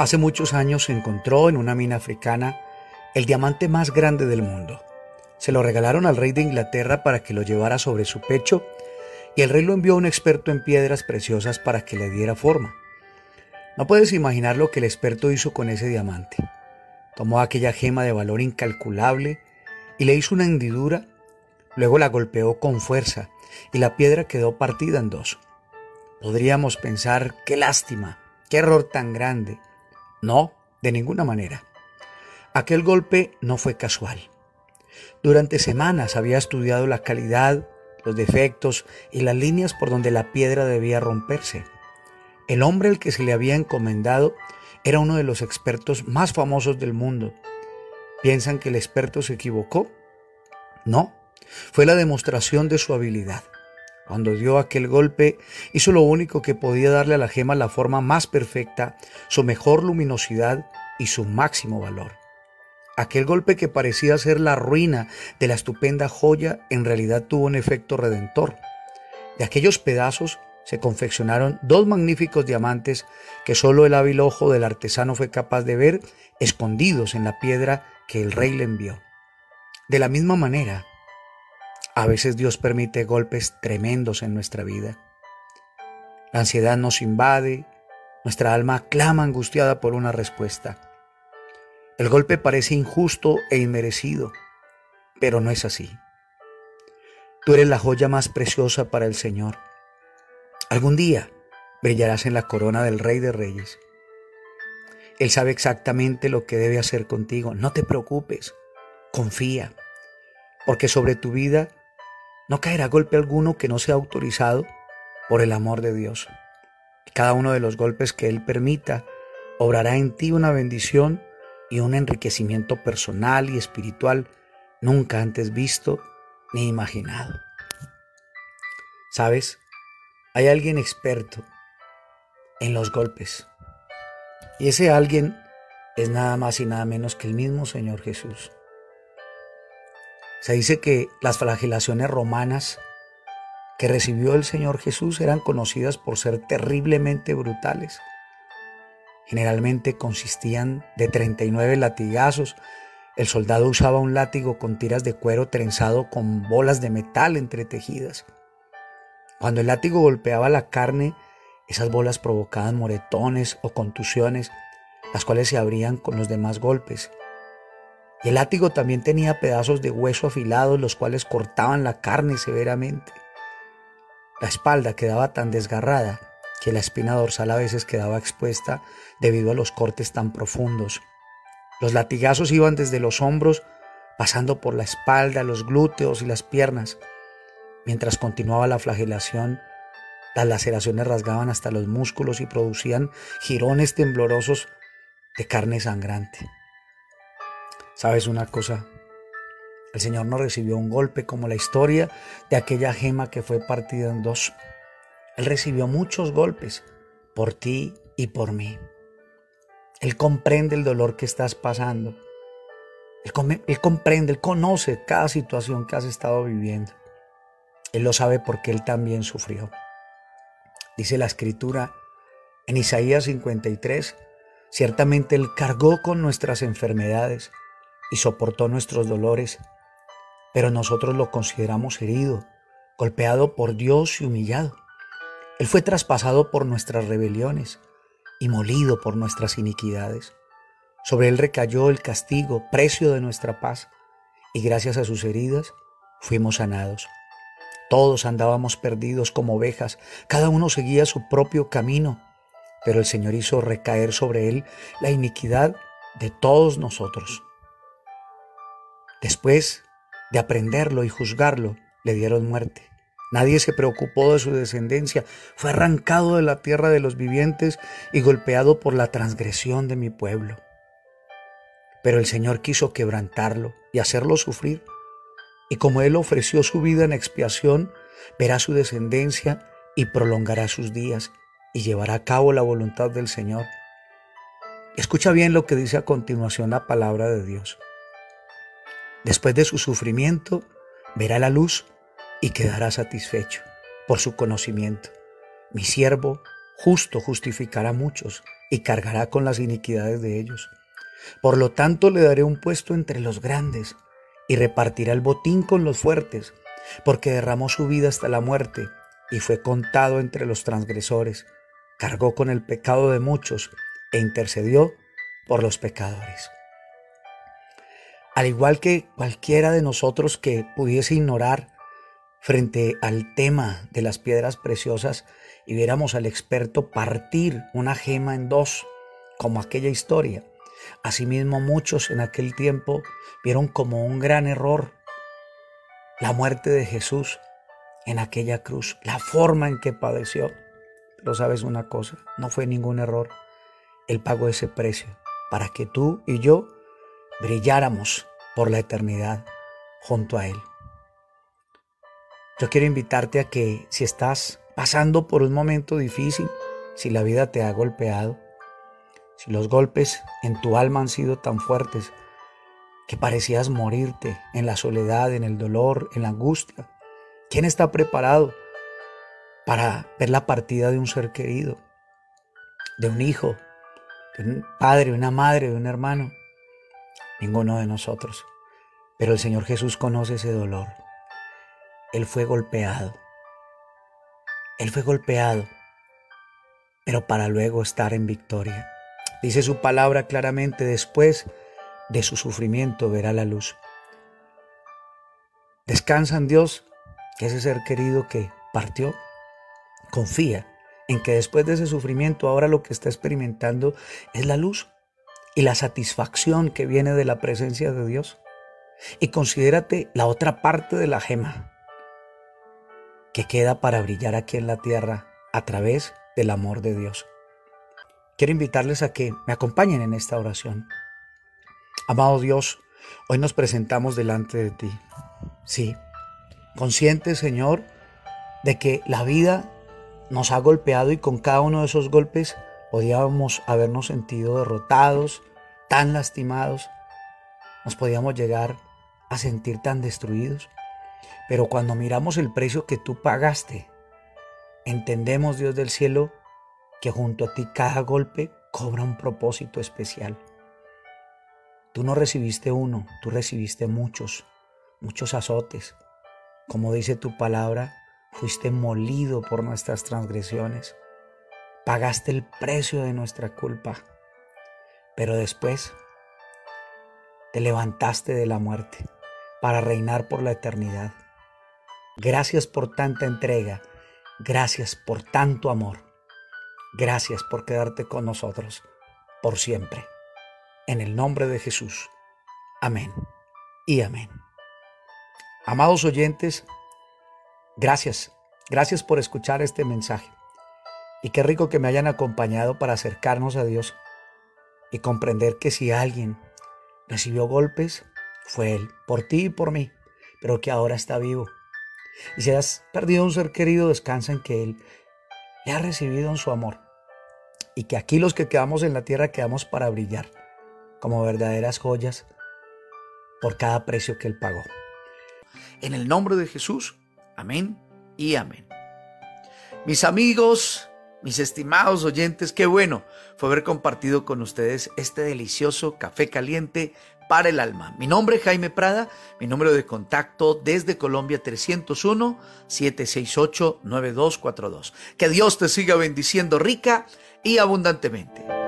Hace muchos años se encontró en una mina africana el diamante más grande del mundo. Se lo regalaron al rey de Inglaterra para que lo llevara sobre su pecho y el rey lo envió a un experto en piedras preciosas para que le diera forma. No puedes imaginar lo que el experto hizo con ese diamante. Tomó aquella gema de valor incalculable y le hizo una hendidura, luego la golpeó con fuerza y la piedra quedó partida en dos. Podríamos pensar, qué lástima, qué error tan grande. No, de ninguna manera. Aquel golpe no fue casual. Durante semanas había estudiado la calidad, los defectos y las líneas por donde la piedra debía romperse. El hombre al que se le había encomendado era uno de los expertos más famosos del mundo. ¿Piensan que el experto se equivocó? No, fue la demostración de su habilidad. Cuando dio aquel golpe, hizo lo único que podía darle a la gema la forma más perfecta, su mejor luminosidad y su máximo valor. Aquel golpe que parecía ser la ruina de la estupenda joya en realidad tuvo un efecto redentor. De aquellos pedazos se confeccionaron dos magníficos diamantes que solo el hábil ojo del artesano fue capaz de ver escondidos en la piedra que el rey le envió. De la misma manera, a veces Dios permite golpes tremendos en nuestra vida. La ansiedad nos invade, nuestra alma clama angustiada por una respuesta. El golpe parece injusto e inmerecido, pero no es así. Tú eres la joya más preciosa para el Señor. Algún día brillarás en la corona del Rey de Reyes. Él sabe exactamente lo que debe hacer contigo. No te preocupes, confía, porque sobre tu vida no caerá golpe alguno que no sea autorizado por el amor de Dios. Cada uno de los golpes que Él permita obrará en ti una bendición y un enriquecimiento personal y espiritual nunca antes visto ni imaginado. ¿Sabes? Hay alguien experto en los golpes. Y ese alguien es nada más y nada menos que el mismo Señor Jesús. Se dice que las flagelaciones romanas que recibió el Señor Jesús eran conocidas por ser terriblemente brutales. Generalmente consistían de 39 latigazos. El soldado usaba un látigo con tiras de cuero trenzado con bolas de metal entretejidas. Cuando el látigo golpeaba la carne, esas bolas provocaban moretones o contusiones, las cuales se abrían con los demás golpes. El látigo también tenía pedazos de hueso afilados, los cuales cortaban la carne severamente. La espalda quedaba tan desgarrada que la espina dorsal a veces quedaba expuesta debido a los cortes tan profundos. Los latigazos iban desde los hombros, pasando por la espalda, los glúteos y las piernas. Mientras continuaba la flagelación, las laceraciones rasgaban hasta los músculos y producían jirones temblorosos de carne sangrante. ¿Sabes una cosa? El Señor no recibió un golpe como la historia de aquella gema que fue partida en dos. Él recibió muchos golpes por ti y por mí. Él comprende el dolor que estás pasando. Él, comprende, Él conoce cada situación que has estado viviendo. Él lo sabe porque Él también sufrió. Dice la escritura en Isaías 53, ciertamente Él cargó con nuestras enfermedades y soportó nuestros dolores, pero nosotros lo consideramos herido, golpeado por Dios y humillado. Él fue traspasado por nuestras rebeliones y molido por nuestras iniquidades. Sobre él recayó el castigo, precio de nuestra paz, y gracias a sus heridas fuimos sanados. Todos andábamos perdidos como ovejas, cada uno seguía su propio camino, pero el Señor hizo recaer sobre él la iniquidad de todos nosotros. Después de aprenderlo y juzgarlo, le dieron muerte. Nadie se preocupó de su descendencia. Fue arrancado de la tierra de los vivientes y golpeado por la transgresión de mi pueblo. Pero el Señor quiso quebrantarlo y hacerlo sufrir. Y como Él ofreció su vida en expiación, verá su descendencia y prolongará sus días y llevará a cabo la voluntad del Señor. Escucha bien lo que dice a continuación la palabra de Dios. Después de su sufrimiento, verá la luz y quedará satisfecho por su conocimiento. Mi siervo justo justificará a muchos y cargará con las iniquidades de ellos. Por lo tanto le daré un puesto entre los grandes y repartirá el botín con los fuertes, porque derramó su vida hasta la muerte y fue contado entre los transgresores, cargó con el pecado de muchos e intercedió por los pecadores. Al igual que cualquiera de nosotros que pudiese ignorar frente al tema de las piedras preciosas y viéramos al experto partir una gema en dos, como aquella historia. Asimismo, muchos en aquel tiempo vieron como un gran error la muerte de Jesús en aquella cruz, la forma en que padeció. Pero sabes una cosa, no fue ningún error. Él pagó ese precio para que tú y yo brilláramos por la eternidad junto a Él. Yo quiero invitarte a que si estás pasando por un momento difícil, si la vida te ha golpeado, si los golpes en tu alma han sido tan fuertes que parecías morirte en la soledad, en el dolor, en la angustia, ¿quién está preparado para ver la partida de un ser querido, de un hijo, de un padre, una madre, de un hermano? Ninguno de nosotros. Pero el Señor Jesús conoce ese dolor. Él fue golpeado. Él fue golpeado, pero para luego estar en victoria. Dice su palabra claramente, después de su sufrimiento verá la luz. Descansa en Dios, que ese ser querido que partió, confía en que después de ese sufrimiento ahora lo que está experimentando es la luz y la satisfacción que viene de la presencia de Dios. Y considérate la otra parte de la gema que queda para brillar aquí en la tierra a través del amor de Dios. Quiero invitarles a que me acompañen en esta oración. Amado Dios, hoy nos presentamos delante de ti. Sí, consciente Señor de que la vida nos ha golpeado y con cada uno de esos golpes podíamos habernos sentido derrotados, tan lastimados, nos podíamos llegar a sentir tan destruidos. Pero cuando miramos el precio que tú pagaste, entendemos, Dios del cielo, que junto a ti cada golpe cobra un propósito especial. Tú no recibiste uno, tú recibiste muchos, muchos azotes. Como dice tu palabra, fuiste molido por nuestras transgresiones. Pagaste el precio de nuestra culpa. Pero después te levantaste de la muerte para reinar por la eternidad. Gracias por tanta entrega. Gracias por tanto amor. Gracias por quedarte con nosotros por siempre. En el nombre de Jesús. Amén y amén. Amados oyentes, gracias. Gracias por escuchar este mensaje. Y qué rico que me hayan acompañado para acercarnos a Dios y comprender que si alguien recibió golpes, fue Él, por ti y por mí, pero que ahora está vivo y si has perdido un ser querido, descansa en que Él le ha recibido en su amor. Y que aquí los que quedamos en la tierra quedamos para brillar como verdaderas joyas por cada precio que Él pagó. En el nombre de Jesús, amén y amén. Mis amigos, mis estimados oyentes, qué bueno fue haber compartido con ustedes este delicioso café caliente para el alma. Mi nombre es Jaime Prada, mi número de contacto desde Colombia 301-768-9242. Que Dios te siga bendiciendo rica y abundantemente.